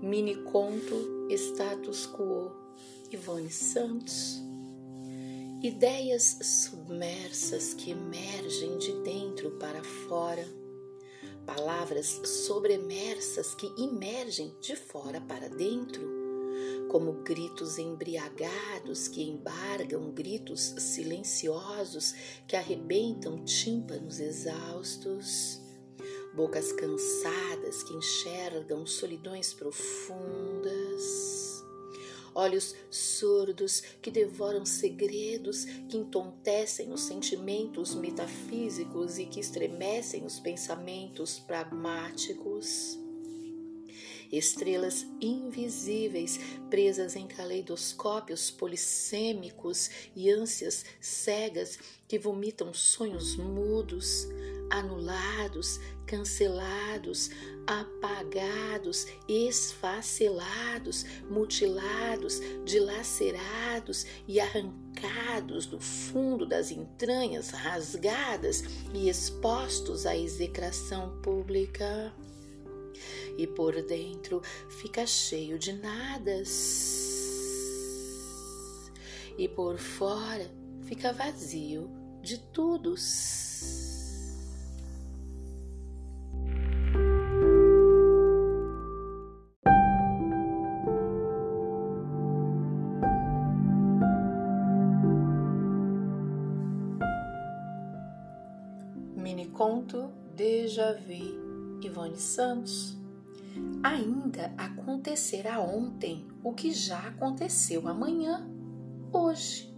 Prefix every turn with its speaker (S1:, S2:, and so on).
S1: Mini conto Status Quo, Ivone Santos. Ideias submersas que emergem de dentro para fora. Palavras sobremersas que emergem de fora para dentro. Como gritos embriagados que embargam gritos silenciosos que arrebentam tímpanos exaustos bocas cansadas que enxergam solidões profundas, olhos surdos que devoram segredos que entontecem os sentimentos metafísicos e que estremecem os pensamentos pragmáticos. Estrelas invisíveis presas em caleidoscópios polissêmicos e ânsias cegas que vomitam sonhos mudos, anulados, cancelados, apagados, esfacelados, mutilados, dilacerados e arrancados do fundo das entranhas, rasgadas e expostos à execração pública e por dentro fica cheio de nadas. E por fora fica vazio de todos. Mini conto Deja Vu Ivone Santos. Ainda acontecerá ontem o que já aconteceu amanhã, hoje.